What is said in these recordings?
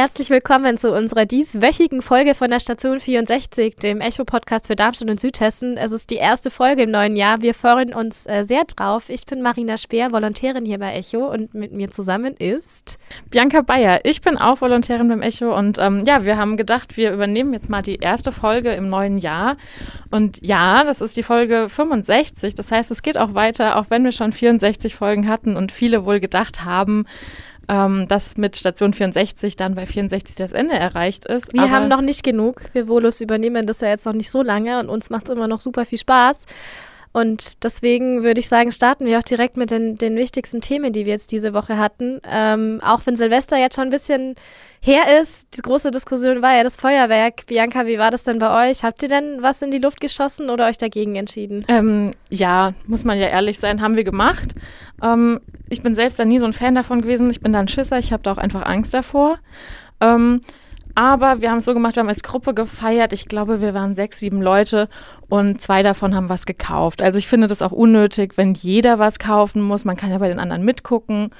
herzlich willkommen zu unserer dieswöchigen Folge von der Station 64, dem Echo-Podcast für Darmstadt und Südhessen. Es ist die erste Folge im neuen Jahr. Wir freuen uns äh, sehr drauf. Ich bin Marina Speer, Volontärin hier bei Echo und mit mir zusammen ist Bianca Bayer. Ich bin auch Volontärin beim Echo und ähm, ja, wir haben gedacht, wir übernehmen jetzt mal die erste Folge im neuen Jahr. Und ja, das ist die Folge 65. Das heißt, es geht auch weiter, auch wenn wir schon 64 Folgen hatten und viele wohl gedacht haben, ähm, dass mit Station 64 dann bei 64 das Ende erreicht ist. Wir haben noch nicht genug. Wir Volus übernehmen das ja jetzt noch nicht so lange und uns macht es immer noch super viel Spaß. Und deswegen würde ich sagen, starten wir auch direkt mit den, den wichtigsten Themen, die wir jetzt diese Woche hatten. Ähm, auch wenn Silvester jetzt schon ein bisschen her ist, die große Diskussion war ja das Feuerwerk. Bianca, wie war das denn bei euch? Habt ihr denn was in die Luft geschossen oder euch dagegen entschieden? Ähm, ja, muss man ja ehrlich sein, haben wir gemacht. Ähm, ich bin selbst da nie so ein Fan davon gewesen. Ich bin da ein Schisser, ich habe da auch einfach Angst davor. Ähm, aber wir haben es so gemacht, wir haben als Gruppe gefeiert. Ich glaube, wir waren sechs, sieben Leute und zwei davon haben was gekauft. Also ich finde das auch unnötig, wenn jeder was kaufen muss. Man kann ja bei den anderen mitgucken.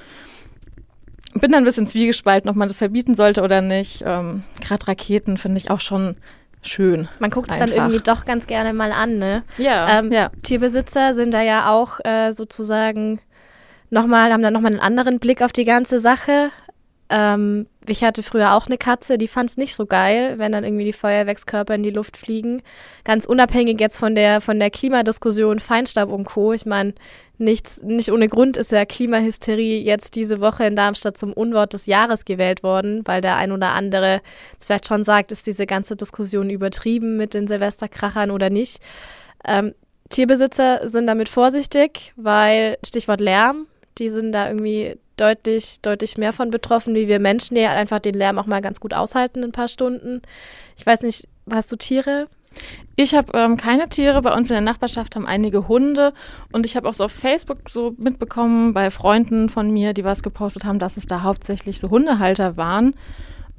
Bin dann ein bisschen zwiegespalten, ob man das verbieten sollte oder nicht. Ähm, Gerade Raketen finde ich auch schon schön. Man guckt es dann irgendwie doch ganz gerne mal an, ne? Ja, ähm, ja. Tierbesitzer sind da ja auch äh, sozusagen nochmal, haben da nochmal einen anderen Blick auf die ganze Sache. Ähm, ich hatte früher auch eine Katze, die fand es nicht so geil, wenn dann irgendwie die Feuerwerkskörper in die Luft fliegen. Ganz unabhängig jetzt von der, von der Klimadiskussion, Feinstaub und Co. Ich meine, nichts, nicht ohne Grund ist ja Klimahysterie jetzt diese Woche in Darmstadt zum Unwort des Jahres gewählt worden, weil der ein oder andere vielleicht schon sagt, ist diese ganze Diskussion übertrieben mit den Silvesterkrachern oder nicht. Ähm, Tierbesitzer sind damit vorsichtig, weil Stichwort Lärm, die sind da irgendwie deutlich, deutlich mehr von betroffen, wie wir Menschen, die einfach den Lärm auch mal ganz gut aushalten, ein paar Stunden. Ich weiß nicht, hast du Tiere? Ich habe ähm, keine Tiere. Bei uns in der Nachbarschaft haben einige Hunde. Und ich habe auch so auf Facebook so mitbekommen bei Freunden von mir, die was gepostet haben, dass es da hauptsächlich so Hundehalter waren.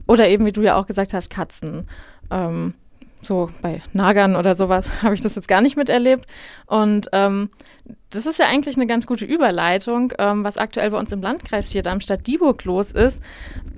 Oder eben, wie du ja auch gesagt hast, Katzen. Ähm, so bei Nagern oder sowas habe ich das jetzt gar nicht miterlebt. Und ähm, das ist ja eigentlich eine ganz gute Überleitung, ähm, was aktuell bei uns im Landkreis hier Darmstadt-Dieburg los ist,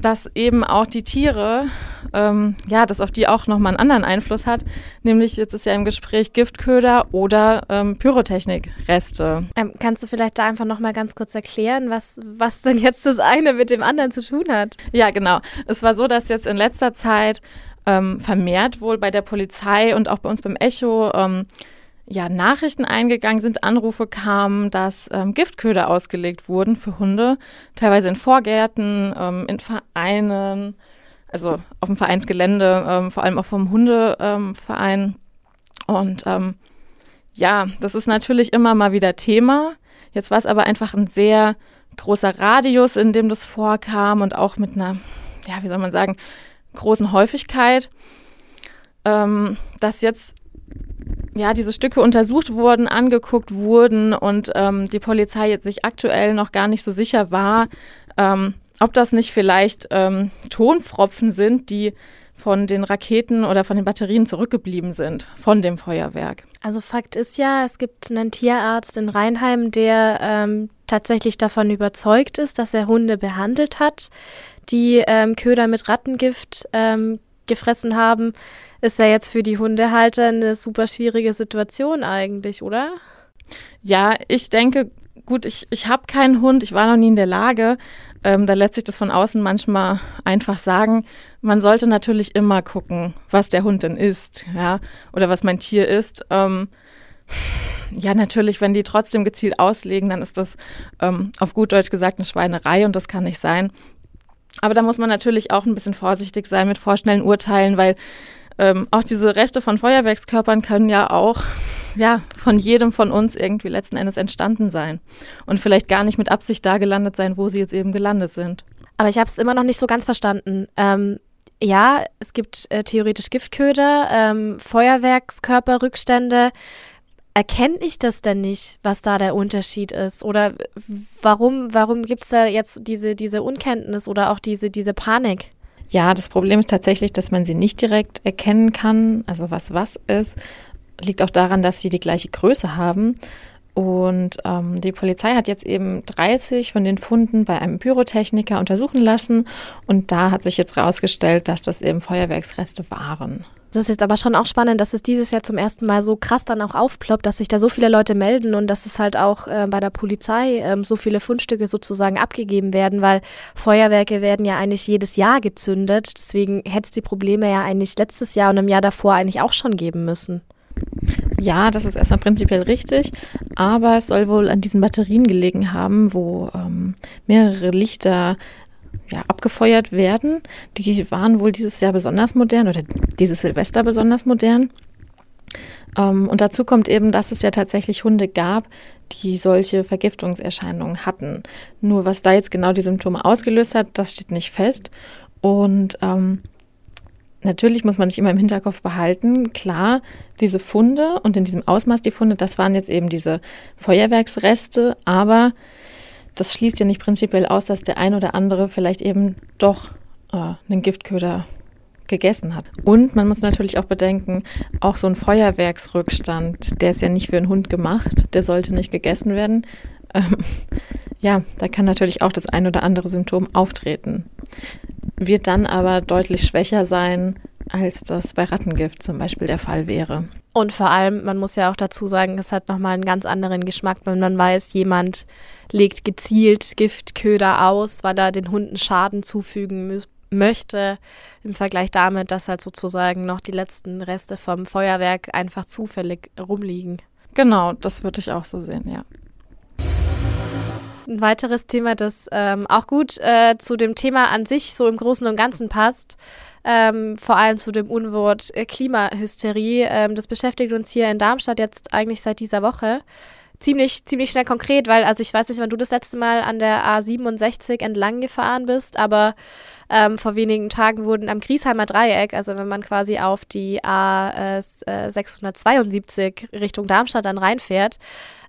dass eben auch die Tiere, ähm, ja, dass auf die auch nochmal einen anderen Einfluss hat. Nämlich jetzt ist ja im Gespräch Giftköder oder ähm, Pyrotechnikreste. Ähm, kannst du vielleicht da einfach nochmal ganz kurz erklären, was, was denn jetzt das eine mit dem anderen zu tun hat? Ja, genau. Es war so, dass jetzt in letzter Zeit ähm, vermehrt wohl bei der Polizei und auch bei uns beim Echo ähm, ja, Nachrichten eingegangen sind, Anrufe kamen, dass ähm, Giftköder ausgelegt wurden für Hunde, teilweise in Vorgärten, ähm, in Vereinen, also auf dem Vereinsgelände, ähm, vor allem auch vom Hundeverein. Ähm, und ähm, ja, das ist natürlich immer mal wieder Thema. Jetzt war es aber einfach ein sehr großer Radius, in dem das vorkam und auch mit einer, ja, wie soll man sagen, großen Häufigkeit, ähm, dass jetzt ja diese Stücke untersucht wurden, angeguckt wurden und ähm, die Polizei jetzt sich aktuell noch gar nicht so sicher war, ähm, ob das nicht vielleicht ähm, Tonpfropfen sind, die von den Raketen oder von den Batterien zurückgeblieben sind von dem Feuerwerk. Also Fakt ist ja, es gibt einen Tierarzt in Rheinheim, der ähm, tatsächlich davon überzeugt ist, dass er Hunde behandelt hat die ähm, Köder mit Rattengift ähm, gefressen haben, ist ja jetzt für die Hundehalter eine super schwierige Situation eigentlich, oder? Ja, ich denke, gut, ich, ich habe keinen Hund, ich war noch nie in der Lage. Ähm, da lässt sich das von außen manchmal einfach sagen. Man sollte natürlich immer gucken, was der Hund denn ist, ja, oder was mein Tier ist. Ähm, ja, natürlich, wenn die trotzdem gezielt auslegen, dann ist das ähm, auf gut Deutsch gesagt eine Schweinerei und das kann nicht sein. Aber da muss man natürlich auch ein bisschen vorsichtig sein mit vorschnellen Urteilen, weil ähm, auch diese Reste von Feuerwerkskörpern können ja auch ja, von jedem von uns irgendwie letzten Endes entstanden sein und vielleicht gar nicht mit Absicht da gelandet sein, wo sie jetzt eben gelandet sind. Aber ich habe es immer noch nicht so ganz verstanden. Ähm, ja, es gibt äh, theoretisch Giftköder, ähm, Feuerwerkskörperrückstände erkenne ich das denn nicht, was da der Unterschied ist? Oder warum, warum gibt es da jetzt diese, diese Unkenntnis oder auch diese, diese Panik? Ja, das Problem ist tatsächlich, dass man sie nicht direkt erkennen kann, also was was ist. Liegt auch daran, dass sie die gleiche Größe haben. Und ähm, die Polizei hat jetzt eben 30 von den Funden bei einem Pyrotechniker untersuchen lassen. Und da hat sich jetzt herausgestellt, dass das eben Feuerwerksreste waren. Das ist jetzt aber schon auch spannend, dass es dieses Jahr zum ersten Mal so krass dann auch aufploppt, dass sich da so viele Leute melden und dass es halt auch äh, bei der Polizei ähm, so viele Fundstücke sozusagen abgegeben werden, weil Feuerwerke werden ja eigentlich jedes Jahr gezündet. Deswegen hätte es die Probleme ja eigentlich letztes Jahr und im Jahr davor eigentlich auch schon geben müssen. Ja, das ist erstmal prinzipiell richtig, aber es soll wohl an diesen Batterien gelegen haben, wo ähm, mehrere Lichter ja, abgefeuert werden. Die waren wohl dieses Jahr besonders modern oder dieses Silvester besonders modern. Ähm, und dazu kommt eben, dass es ja tatsächlich Hunde gab, die solche Vergiftungserscheinungen hatten. Nur was da jetzt genau die Symptome ausgelöst hat, das steht nicht fest. Und ähm, natürlich muss man sich immer im Hinterkopf behalten, klar, diese Funde und in diesem Ausmaß die Funde, das waren jetzt eben diese Feuerwerksreste, aber das schließt ja nicht prinzipiell aus, dass der ein oder andere vielleicht eben doch äh, einen Giftköder gegessen hat. Und man muss natürlich auch bedenken, auch so ein Feuerwerksrückstand, der ist ja nicht für einen Hund gemacht, der sollte nicht gegessen werden. Ähm, ja, da kann natürlich auch das ein oder andere Symptom auftreten. Wird dann aber deutlich schwächer sein, als das bei Rattengift zum Beispiel der Fall wäre. Und vor allem, man muss ja auch dazu sagen, es hat nochmal einen ganz anderen Geschmack, wenn man weiß, jemand legt gezielt Giftköder aus, weil er den Hunden Schaden zufügen möchte, im Vergleich damit, dass halt sozusagen noch die letzten Reste vom Feuerwerk einfach zufällig rumliegen. Genau, das würde ich auch so sehen, ja. Ein weiteres Thema, das ähm, auch gut äh, zu dem Thema an sich so im Großen und Ganzen passt, ähm, vor allem zu dem Unwort äh, Klimahysterie. Ähm, das beschäftigt uns hier in Darmstadt jetzt eigentlich seit dieser Woche. Ziemlich, ziemlich schnell konkret, weil, also ich weiß nicht, wann du das letzte Mal an der A67 entlang gefahren bist, aber ähm, vor wenigen Tagen wurden am Griesheimer Dreieck, also wenn man quasi auf die A672 äh, Richtung Darmstadt dann reinfährt,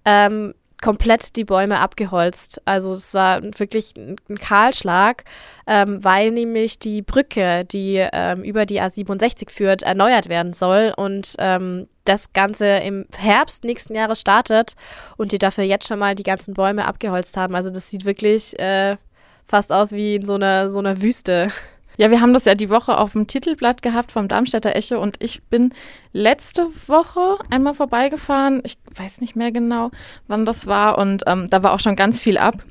ähm, komplett die Bäume abgeholzt. Also es war wirklich ein Kahlschlag, ähm, weil nämlich die Brücke, die ähm, über die A67 führt, erneuert werden soll und ähm, das Ganze im Herbst nächsten Jahres startet und die dafür jetzt schon mal die ganzen Bäume abgeholzt haben. Also das sieht wirklich äh, fast aus wie in so einer, so einer Wüste. Ja, wir haben das ja die Woche auf dem Titelblatt gehabt vom Darmstädter Echo und ich bin letzte Woche einmal vorbeigefahren. Ich weiß nicht mehr genau, wann das war und ähm, da war auch schon ganz viel ab.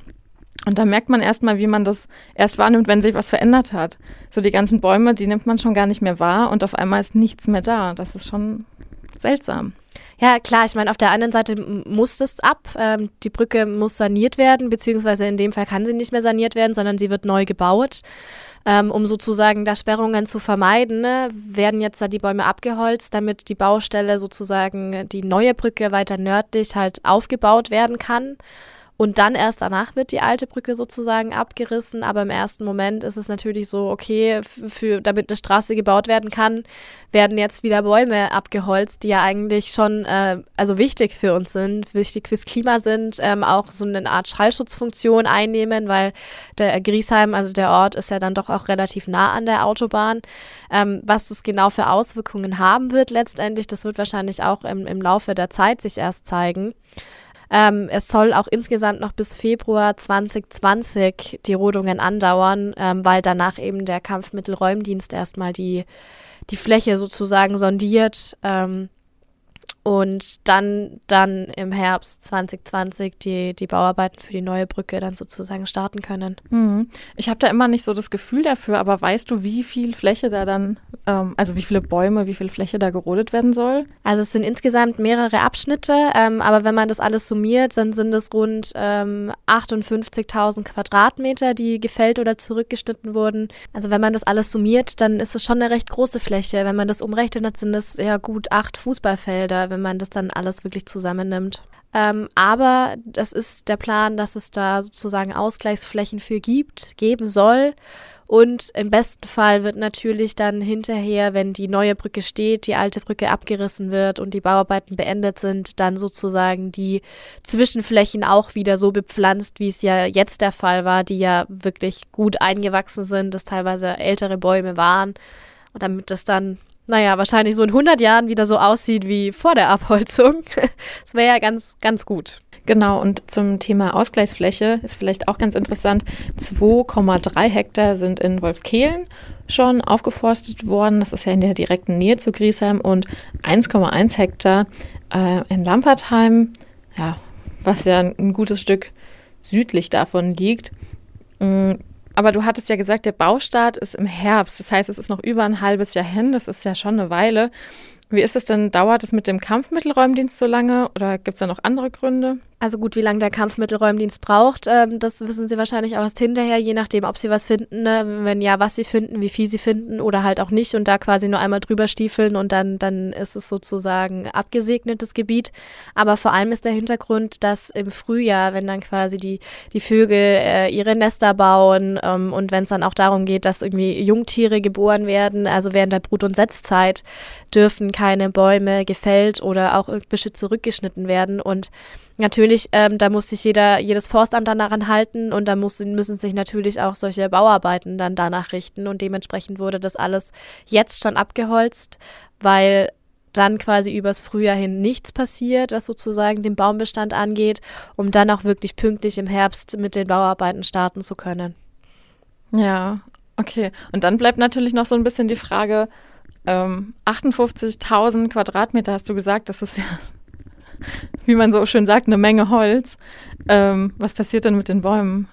Und da merkt man erstmal, wie man das erst wahrnimmt, wenn sich was verändert hat. So die ganzen Bäume, die nimmt man schon gar nicht mehr wahr und auf einmal ist nichts mehr da. Das ist schon seltsam. Ja, klar, ich meine, auf der anderen Seite muss das ab. Ähm, die Brücke muss saniert werden, beziehungsweise in dem Fall kann sie nicht mehr saniert werden, sondern sie wird neu gebaut. Ähm, um sozusagen da Sperrungen zu vermeiden, ne, werden jetzt da die Bäume abgeholzt, damit die Baustelle sozusagen die neue Brücke weiter nördlich halt aufgebaut werden kann. Und dann erst danach wird die alte Brücke sozusagen abgerissen. Aber im ersten Moment ist es natürlich so, okay, für, damit eine Straße gebaut werden kann, werden jetzt wieder Bäume abgeholzt, die ja eigentlich schon äh, also wichtig für uns sind, wichtig fürs Klima sind, ähm, auch so eine Art Schallschutzfunktion einnehmen, weil der Griesheim, also der Ort, ist ja dann doch auch relativ nah an der Autobahn. Ähm, was das genau für Auswirkungen haben wird letztendlich, das wird wahrscheinlich auch im, im Laufe der Zeit sich erst zeigen. Ähm, es soll auch insgesamt noch bis Februar 2020 die Rodungen andauern, ähm, weil danach eben der Kampfmittelräumdienst erstmal die, die Fläche sozusagen sondiert. Ähm, und dann, dann im Herbst 2020 die, die Bauarbeiten für die neue Brücke dann sozusagen starten können. Mhm. Ich habe da immer nicht so das Gefühl dafür, aber weißt du, wie viel Fläche da dann, ähm, also wie viele Bäume, wie viel Fläche da gerodet werden soll? Also es sind insgesamt mehrere Abschnitte, ähm, aber wenn man das alles summiert, dann sind es rund ähm, 58.000 Quadratmeter, die gefällt oder zurückgeschnitten wurden. Also wenn man das alles summiert, dann ist es schon eine recht große Fläche. Wenn man das umrechnet, sind es ja gut acht Fußballfelder wenn man das dann alles wirklich zusammennimmt. Ähm, aber das ist der Plan, dass es da sozusagen Ausgleichsflächen für gibt, geben soll. Und im besten Fall wird natürlich dann hinterher, wenn die neue Brücke steht, die alte Brücke abgerissen wird und die Bauarbeiten beendet sind, dann sozusagen die Zwischenflächen auch wieder so bepflanzt, wie es ja jetzt der Fall war, die ja wirklich gut eingewachsen sind, dass teilweise ältere Bäume waren. Und damit das dann naja, wahrscheinlich so in 100 Jahren wieder so aussieht wie vor der Abholzung. Das wäre ja ganz, ganz gut. Genau, und zum Thema Ausgleichsfläche ist vielleicht auch ganz interessant. 2,3 Hektar sind in Wolfskehlen schon aufgeforstet worden. Das ist ja in der direkten Nähe zu Griesheim und 1,1 Hektar äh, in Lampertheim, ja, was ja ein, ein gutes Stück südlich davon liegt. Aber du hattest ja gesagt, der Baustart ist im Herbst. Das heißt, es ist noch über ein halbes Jahr hin. Das ist ja schon eine Weile. Wie ist es denn? Dauert es mit dem Kampfmittelräumdienst so lange oder gibt es da noch andere Gründe? Also gut, wie lange der Kampfmittelräumdienst braucht, ähm, das wissen Sie wahrscheinlich auch erst hinterher, je nachdem, ob Sie was finden, ne? wenn ja, was Sie finden, wie viel Sie finden oder halt auch nicht und da quasi nur einmal drüber stiefeln und dann, dann ist es sozusagen abgesegnetes Gebiet. Aber vor allem ist der Hintergrund, dass im Frühjahr, wenn dann quasi die, die Vögel äh, ihre Nester bauen ähm, und wenn es dann auch darum geht, dass irgendwie Jungtiere geboren werden, also während der Brut- und Setzzeit, dürfen keine Bäume gefällt oder auch Büsche zurückgeschnitten werden und Natürlich, ähm, da muss sich jeder, jedes Forstamt dann daran halten und da muss, müssen sich natürlich auch solche Bauarbeiten dann danach richten und dementsprechend wurde das alles jetzt schon abgeholzt, weil dann quasi übers Frühjahr hin nichts passiert, was sozusagen den Baumbestand angeht, um dann auch wirklich pünktlich im Herbst mit den Bauarbeiten starten zu können. Ja, okay. Und dann bleibt natürlich noch so ein bisschen die Frage, ähm, 58.000 Quadratmeter hast du gesagt, das ist ja wie man so schön sagt, eine Menge Holz. Ähm, was passiert denn mit den Bäumen?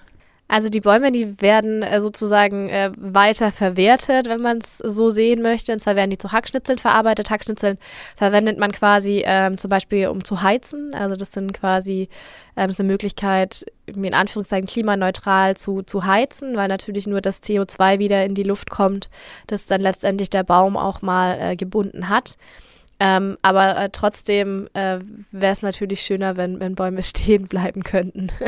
Also die Bäume, die werden äh, sozusagen äh, weiter verwertet, wenn man es so sehen möchte. Und zwar werden die zu Hackschnitzeln verarbeitet. Hackschnitzeln verwendet man quasi ähm, zum Beispiel, um zu heizen. Also das sind quasi ähm, so eine Möglichkeit, in Anführungszeichen klimaneutral zu, zu heizen, weil natürlich nur das CO2 wieder in die Luft kommt, das dann letztendlich der Baum auch mal äh, gebunden hat. Ähm, aber äh, trotzdem äh, wäre es natürlich schöner, wenn, wenn Bäume stehen bleiben könnten.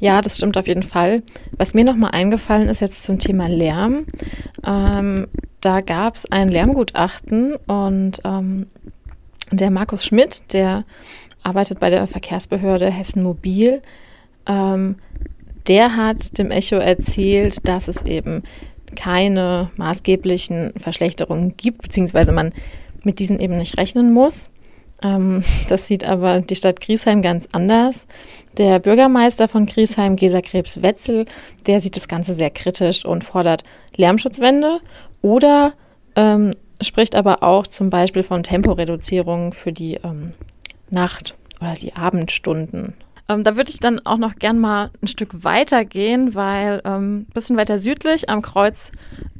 Ja, das stimmt auf jeden Fall. Was mir nochmal eingefallen ist jetzt zum Thema Lärm. Ähm, da gab es ein Lärmgutachten und ähm, der Markus Schmidt, der arbeitet bei der Verkehrsbehörde Hessen Mobil, ähm, der hat dem Echo erzählt, dass es eben keine maßgeblichen Verschlechterungen gibt, beziehungsweise man mit diesen eben nicht rechnen muss. Ähm, das sieht aber die Stadt Griesheim ganz anders. Der Bürgermeister von Griesheim, Gesa Krebs-Wetzel, der sieht das Ganze sehr kritisch und fordert Lärmschutzwände oder ähm, spricht aber auch zum Beispiel von Temporeduzierung für die ähm, Nacht- oder die Abendstunden. Ähm, da würde ich dann auch noch gern mal ein Stück weiter gehen, weil ein ähm, bisschen weiter südlich am Kreuz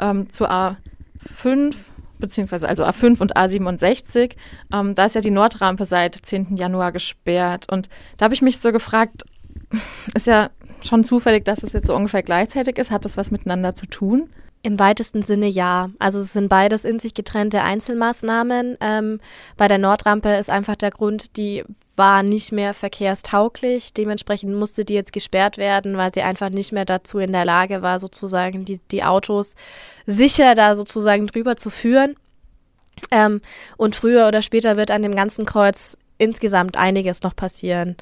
ähm, zur A5 beziehungsweise also A5 und A67, ähm, da ist ja die Nordrampe seit 10. Januar gesperrt. Und da habe ich mich so gefragt, ist ja schon zufällig, dass es jetzt so ungefähr gleichzeitig ist. Hat das was miteinander zu tun? Im weitesten Sinne ja. Also es sind beides in sich getrennte Einzelmaßnahmen. Ähm, bei der Nordrampe ist einfach der Grund, die war nicht mehr verkehrstauglich. Dementsprechend musste die jetzt gesperrt werden, weil sie einfach nicht mehr dazu in der Lage war, sozusagen die, die Autos sicher da sozusagen drüber zu führen. Ähm, und früher oder später wird an dem ganzen Kreuz insgesamt einiges noch passieren.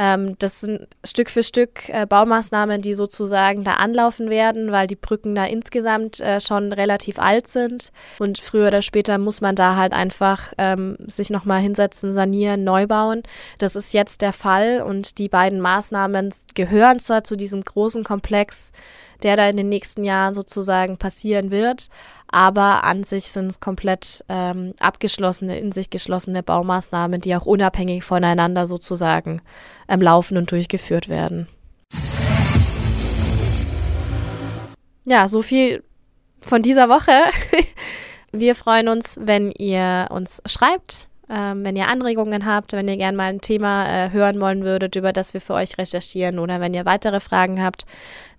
Ähm, das sind Stück für Stück äh, Baumaßnahmen, die sozusagen da anlaufen werden, weil die Brücken da insgesamt äh, schon relativ alt sind. Und früher oder später muss man da halt einfach ähm, sich nochmal hinsetzen, sanieren, neu bauen. Das ist jetzt der Fall und die beiden Maßnahmen gehören zwar zu diesem großen Komplex, der da in den nächsten Jahren sozusagen passieren wird. Aber an sich sind es komplett ähm, abgeschlossene, in sich geschlossene Baumaßnahmen, die auch unabhängig voneinander sozusagen ähm, laufen und durchgeführt werden. Ja, so viel von dieser Woche. Wir freuen uns, wenn ihr uns schreibt, ähm, wenn ihr Anregungen habt, wenn ihr gerne mal ein Thema äh, hören wollen würdet, über das wir für euch recherchieren oder wenn ihr weitere Fragen habt,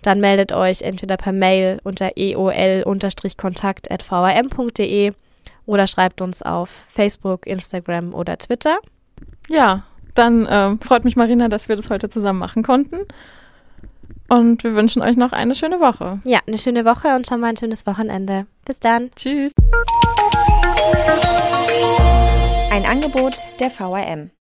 dann meldet euch entweder per Mail unter eol-kontakt.vrm.de oder schreibt uns auf Facebook, Instagram oder Twitter. Ja, dann äh, freut mich Marina, dass wir das heute zusammen machen konnten. Und wir wünschen euch noch eine schöne Woche. Ja, eine schöne Woche und schon mal ein schönes Wochenende. Bis dann. Tschüss. Ein Angebot der VRM.